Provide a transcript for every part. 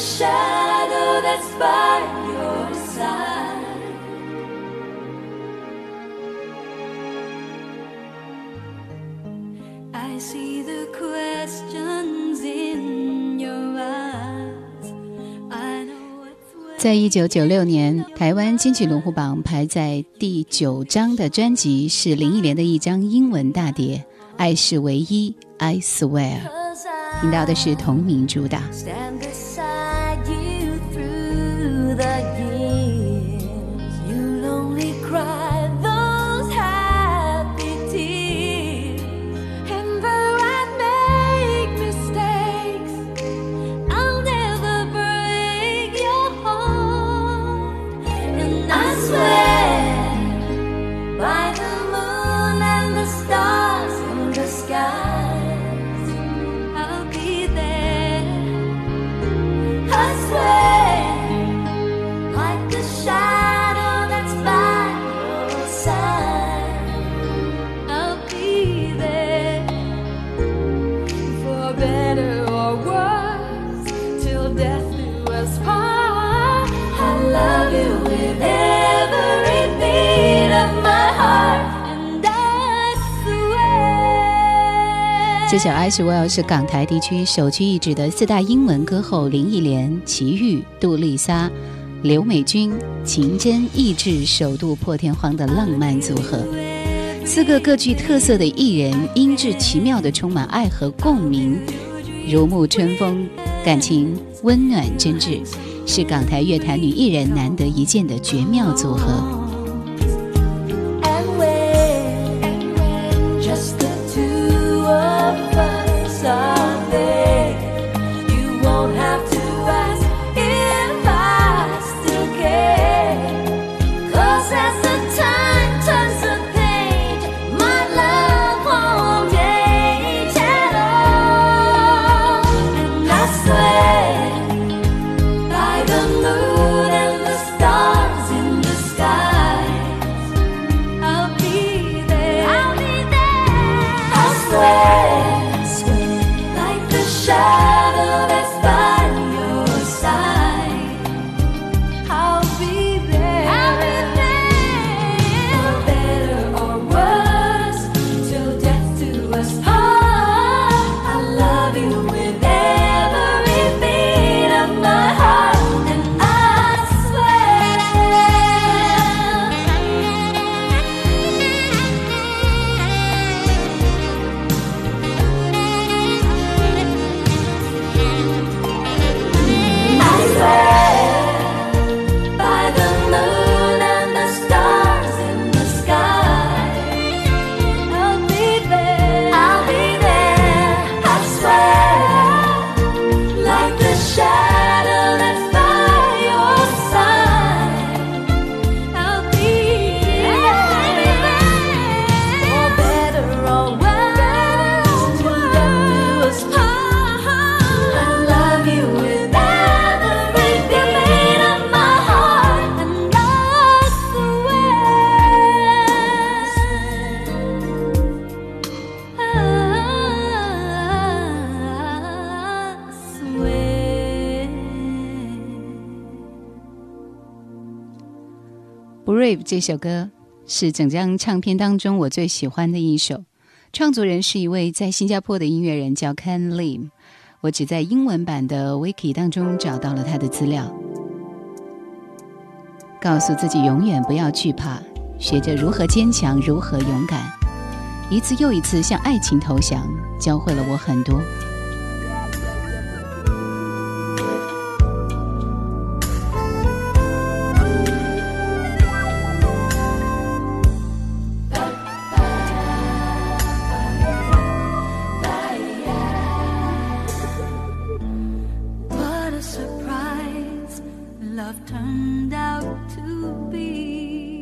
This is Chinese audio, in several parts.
shadow that's by your side. I see the questions in your eyes. I know what's 在一九九六年，台湾金曲龙虎榜排在第九张的专辑是林忆莲的一张英文大碟《爱是唯一》，I I 听到的是同名主打。Swell《》是港台地区首屈一指的四大英文歌后林忆莲、齐豫、杜丽莎、刘美君、秦真、意志首度破天荒的浪漫组合。四个各具特色的艺人，音质奇妙的充满爱和共鸣，如沐春风，感情温暖真挚，是港台乐坛女艺人难得一见的绝妙组合。Brave》这首歌是整张唱片当中我最喜欢的一首，创作人是一位在新加坡的音乐人，叫 Ken Lim。我只在英文版的 Wiki 当中找到了他的资料，告诉自己永远不要惧怕，学着如何坚强，如何勇敢，一次又一次向爱情投降，教会了我很多。Love turned out to be.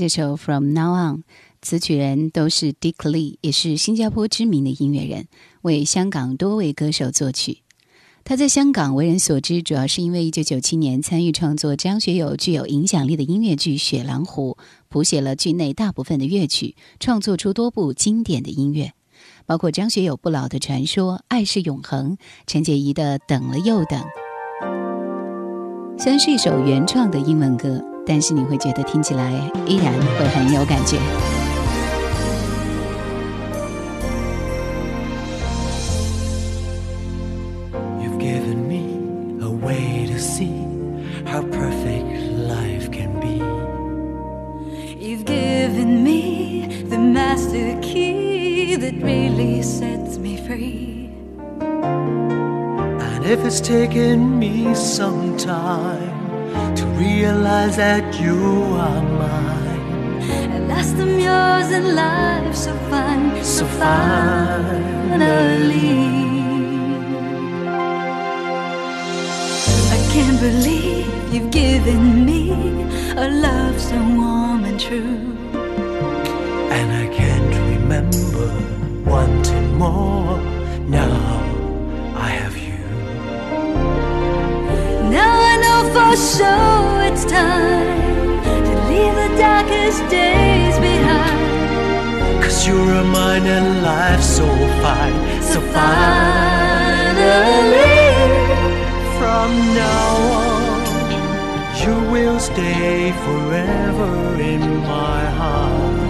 这首《From Now On》，词曲人都是 Dick Lee，也是新加坡知名的音乐人，为香港多位歌手作曲。他在香港为人所知，主要是因为1997年参与创作张学友具有影响力的音乐剧《雪狼湖》，谱写了剧内大部分的乐曲，创作出多部经典的音乐，包括张学友《不老的传说》《爱是永恒》，陈洁仪的《等了又等》。虽然是一首原创的英文歌，但是你会觉得听起来依然会很有感觉。That you are mine, At last I'm yours and life so fine, so finally. I can't believe you've given me a love so warm and true. And I can't remember wanting more. Now I have you. Now I know for sure it's time to leave the darkest days behind. Cause you're a mine and life's so fine, so finally. From now on, you will stay forever in my heart.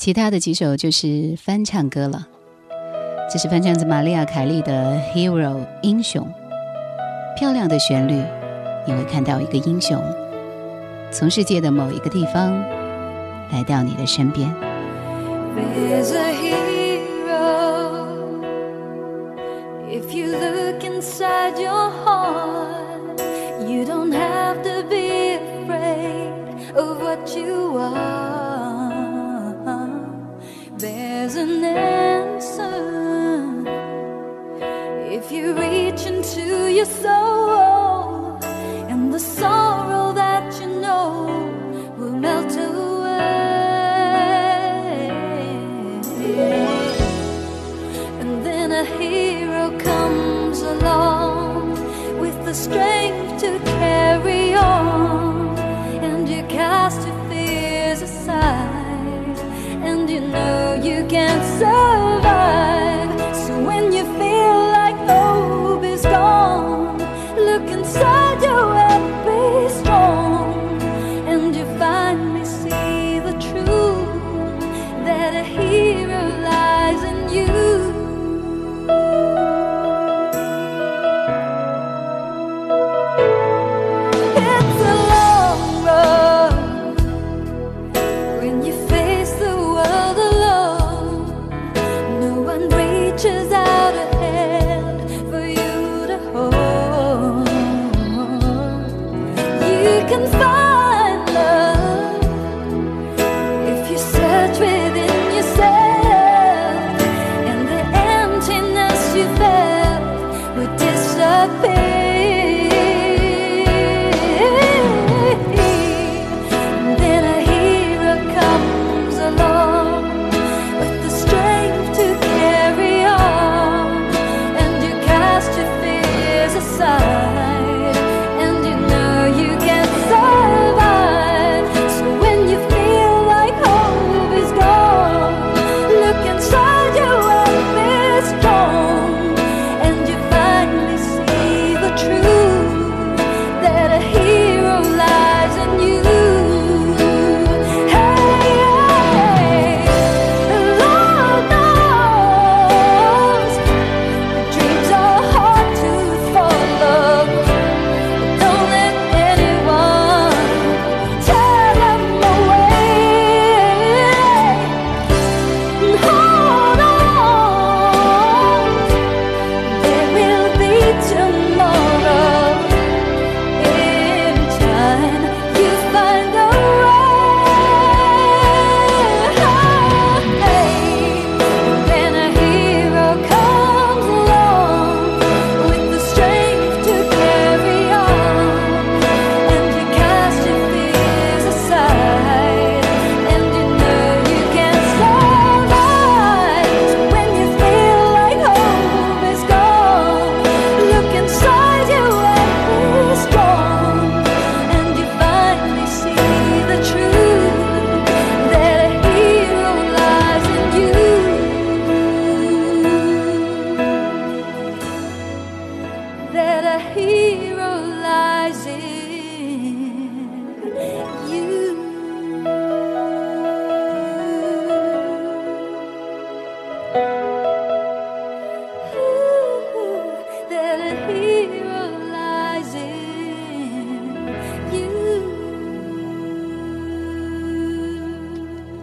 其他的几首就是翻唱歌了。这是翻唱自玛丽亚·凯莉的《Hero》英雄，漂亮的旋律，你会看到一个英雄从世界的某一个地方来到你的身边。If you look inside your heart, you so can find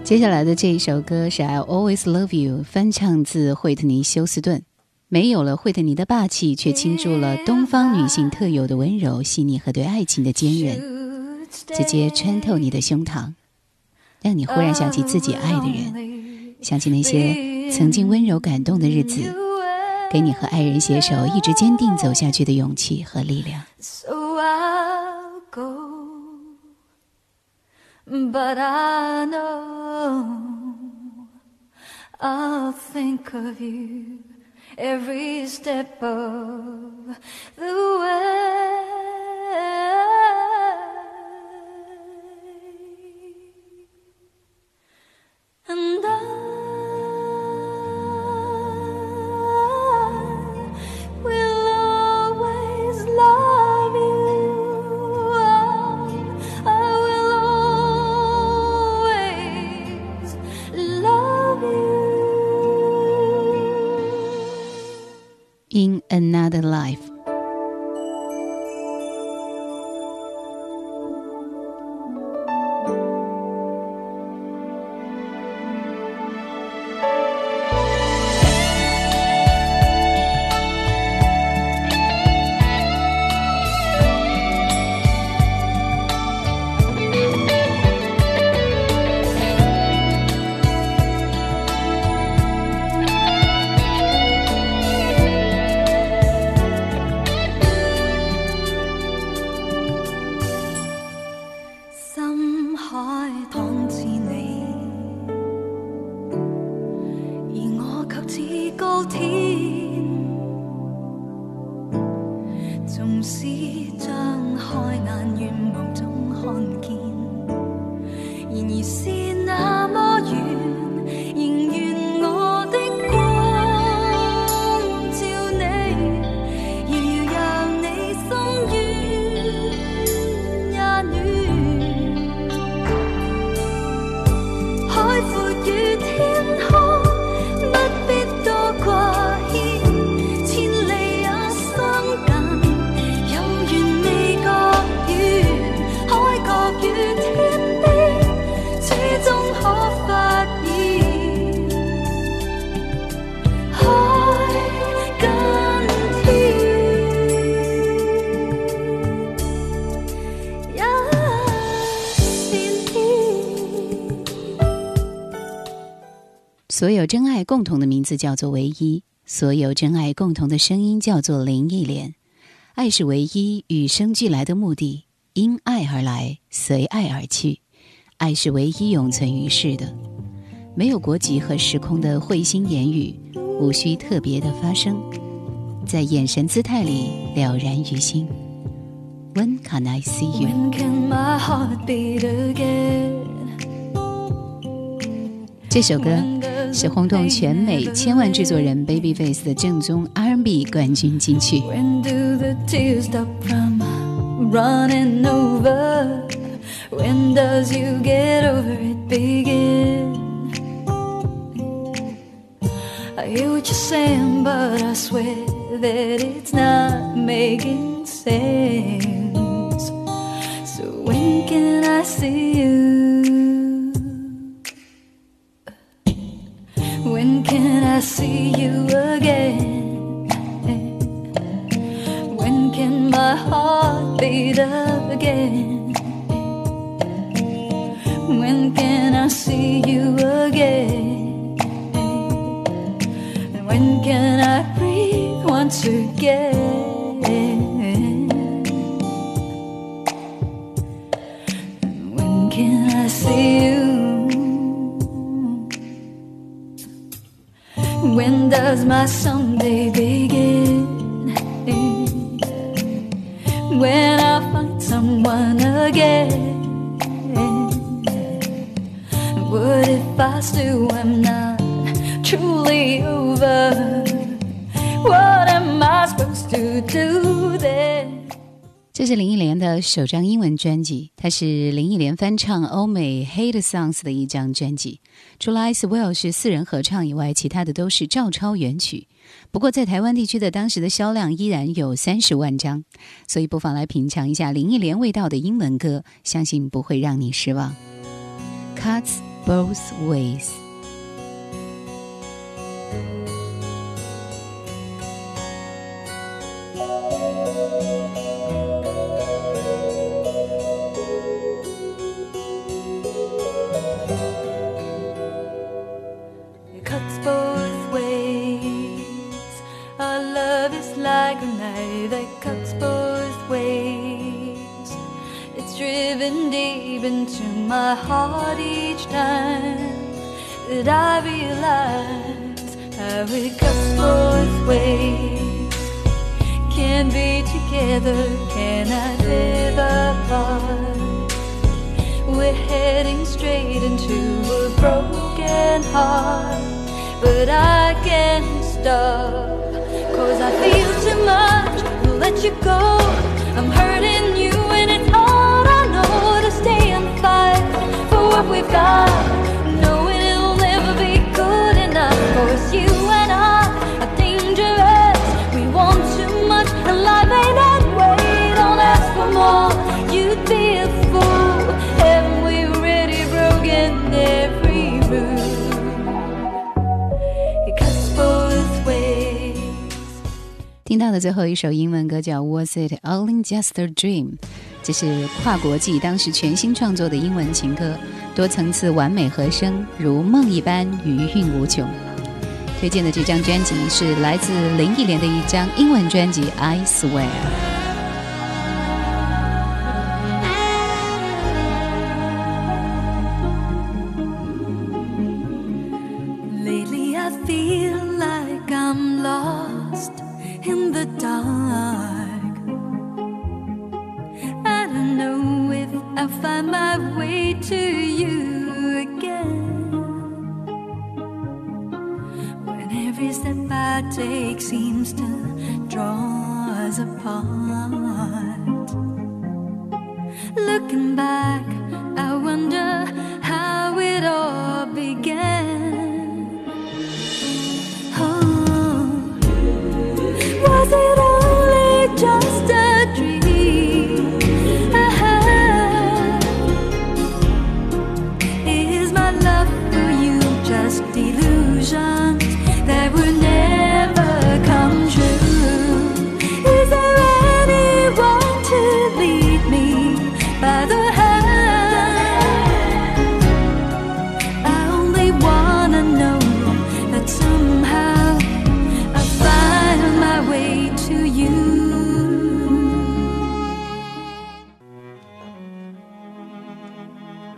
接下来的这一首歌是《I Always Love You》，翻唱自惠特尼·休斯顿。没有了惠特尼的霸气，却倾注了东方女性特有的温柔、细腻和对爱情的坚韧，直接穿透你的胸膛，让你忽然想起自己爱的人，想起那些曾经温柔感动的日子，给你和爱人携手一直坚定走下去的勇气和力量。So I'll go, but I know think of you every step of the way. 所有真爱共同的名字叫做唯一，所有真爱共同的声音叫做林忆莲。爱是唯一，与生俱来的目的，因爱而来，随爱而去。爱是唯一永存于世的，没有国籍和时空的会心言语，无需特别的发声，在眼神姿态里了然于心。When can I see you？When can my heart beat again? 这首歌是轰动全美千万制作人 Babyface 的正宗 R&B 冠军金曲。When do the tears stop from When can I see you again? When can my heart beat up again? When can I see you again? And when can I breathe once again? When can I see you? When does my someday begin? When I find someone again. What if I still am not truly over? What am I supposed to do then? 这是林忆莲的首张英文专辑，它是林忆莲翻唱欧美 hate songs 的一张专辑。除了《Ice Well》是四人合唱以外，其他的都是照抄原曲。不过在台湾地区的当时的销量依然有三十万张，所以不妨来品尝一下林忆莲味道的英文歌，相信不会让你失望。Cuts both ways. 最后一首英文歌叫《Was It Only Just a Dream》，这是跨国际当时全新创作的英文情歌，多层次完美和声，如梦一般余韵无穷。推荐的这张专辑是来自林忆莲的一张英文专辑《I Swear》。I take seems to draw us apart. Looking back, I wonder how it all began.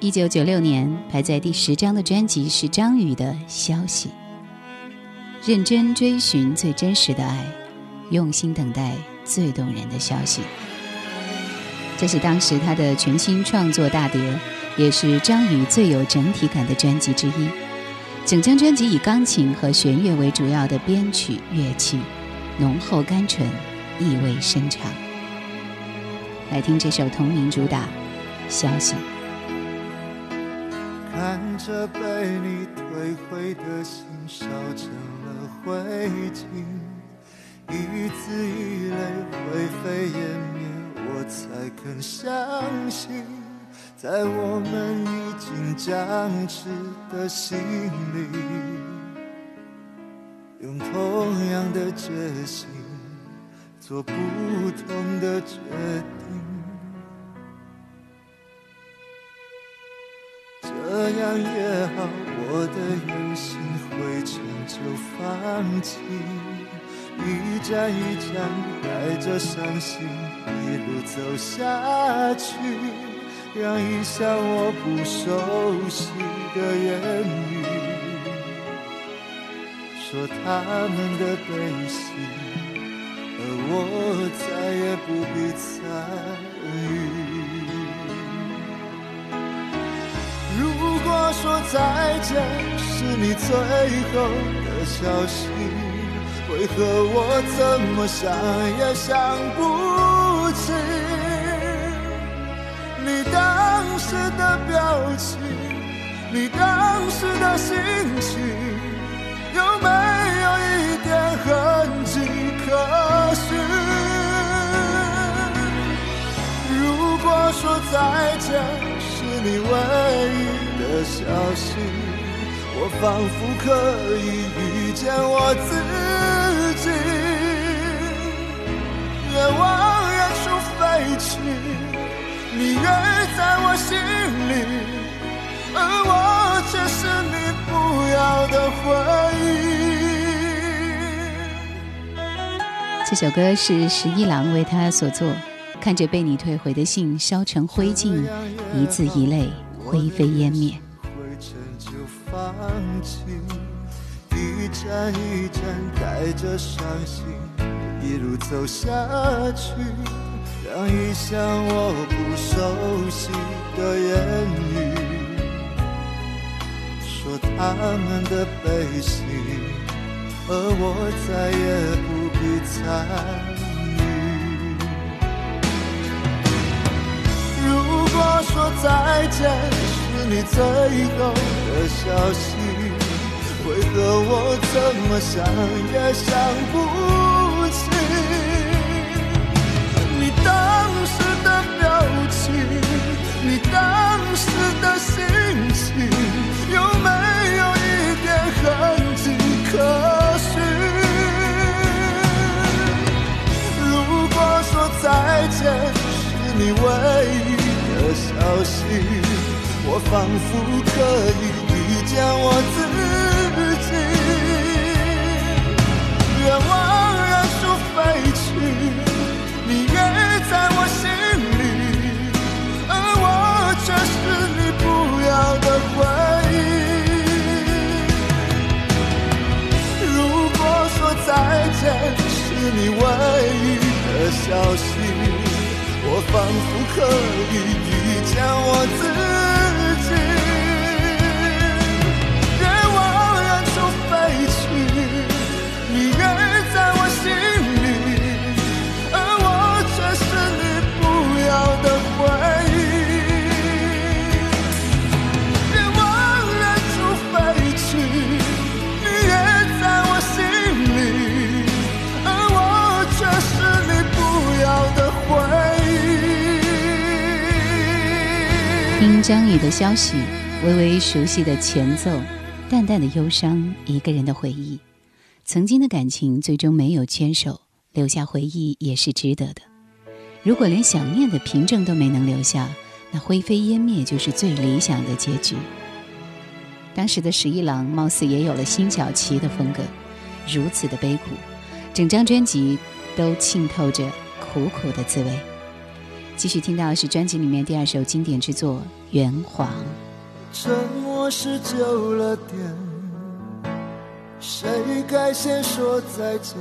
一九九六年排在第十张的专辑是张宇的《消息》，认真追寻最真实的爱，用心等待最动人的消息。这是当时他的全新创作大碟，也是张宇最有整体感的专辑之一。整张专辑以钢琴和弦乐为主要的编曲乐器，浓厚甘醇，意味深长。来听这首同名主打《消息》。看着被你推回的心烧成了灰烬，一字一泪灰飞烟灭，我才肯相信，在我们已经僵持的心里，用同样的决心做不同的决定。样也好，我的任性灰尘就放弃，一站一站带着伤心一路走下去，让一向我不熟悉的言语，说他们的悲喜，而我再也不必参与。果说再见是你最后的消息，为何我怎么想也想不起你当时的表情，你当时的心情，有没有一点痕迹可寻？如果说再见是你唯一的消息，我仿佛可以遇见我自己。愿望远处飞去，你约在我心里，而我却是你不要的回忆。这首歌是十一郎为他所作。看着被你退回的信烧成灰烬，一字一泪灰飞烟灭。灰尘就放弃，一站一站带着伤心，一路走下去，让一向我不熟悉的言语，说他们的悲喜，而我再也不必猜。再见是你最后的消息，为何我怎么想也想不起你当时的表情，你当时的心情，有没有一点痕迹可寻？如果说再见是你唯一。消息，我仿佛可以遇见我自己。愿望远处飞去，你约在我心里，而我却是你不要的回忆。如果说再见是你唯一的消息。我仿佛可以遇见我自己，张宇的消息，微微熟悉的前奏，淡淡的忧伤，一个人的回忆，曾经的感情最终没有牵手，留下回忆也是值得的。如果连想念的凭证都没能留下，那灰飞烟灭就是最理想的结局。当时的十一郎貌似也有了辛晓琪的风格，如此的悲苦，整张专辑都浸透着苦苦的滋味。继续听到是专辑里面第二首经典之作《圆谎》。沉默是久了点，谁该先说再见？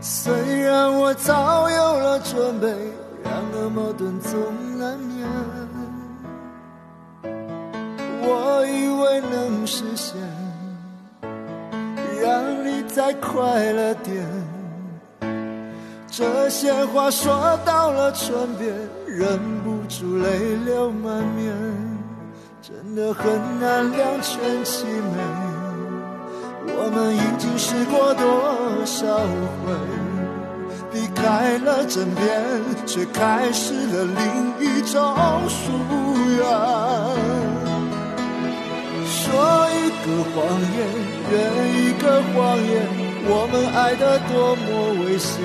虽然我早有了准备，然而矛盾总难免。我以为能实现，让你再快乐点。这些话说到了唇边，忍不住泪流满面，真的很难两全其美。我们已经试过多少回，避开了枕边，却开始了另一种疏远。说一个谎言，圆一个谎言，我们爱得多么危险。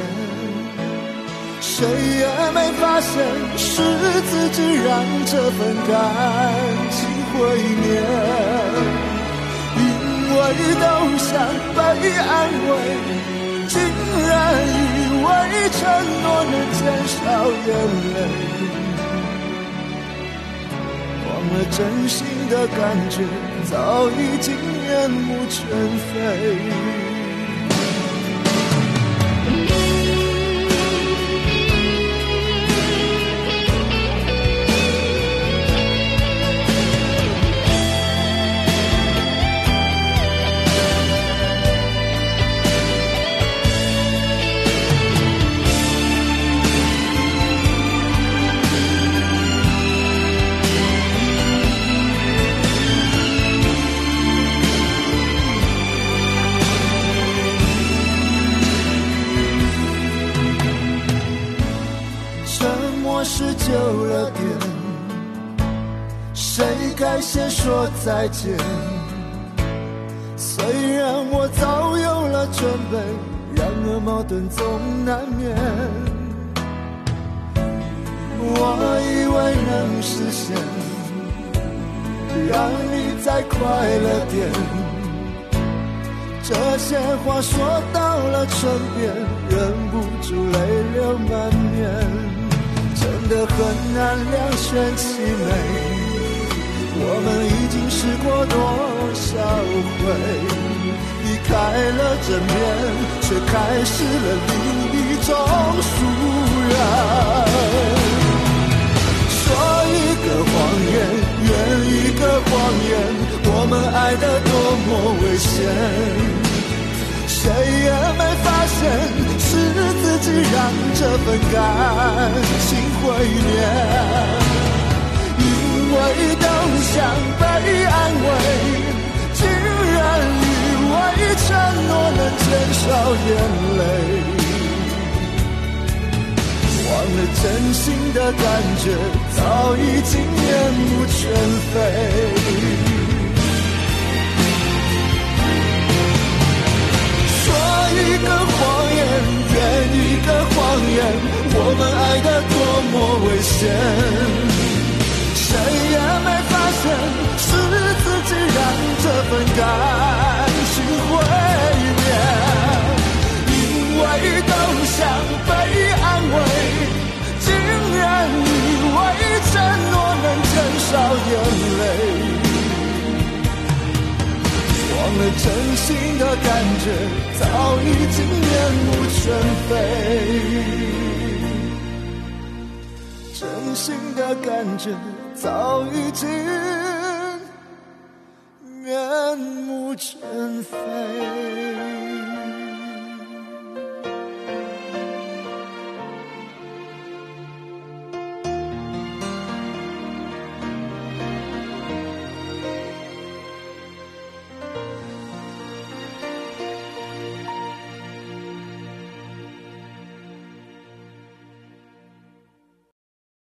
谁也没发现是自己让这份感情毁灭，因为都想被安慰，竟然以为承诺能减少眼泪，忘了真心的感觉早已经面目全非。再见。虽然我早有了准备，然而矛盾总难免。我以为能实现，让你再快乐点。这些话说到了唇边，忍不住泪流满面。真的很难两全其美。我们已经试过多少回，离开了枕边，却开始了另一种疏远。说一个谎言，圆一个谎言，我们爱得多么危险。谁也没发现，是自己让这份感情毁灭。谁都想被安慰，竟然以为承诺能减少眼泪，忘了真心的感觉早已经面目全非。说一个谎言，圆一个谎言，我们爱得多么危险。谁也没发现，是自己让这份感情毁灭。因为都想被安慰，竟然以为承诺能减少眼泪，忘了真心的感觉早已经面目全非，真心的感觉。早已经面目全非。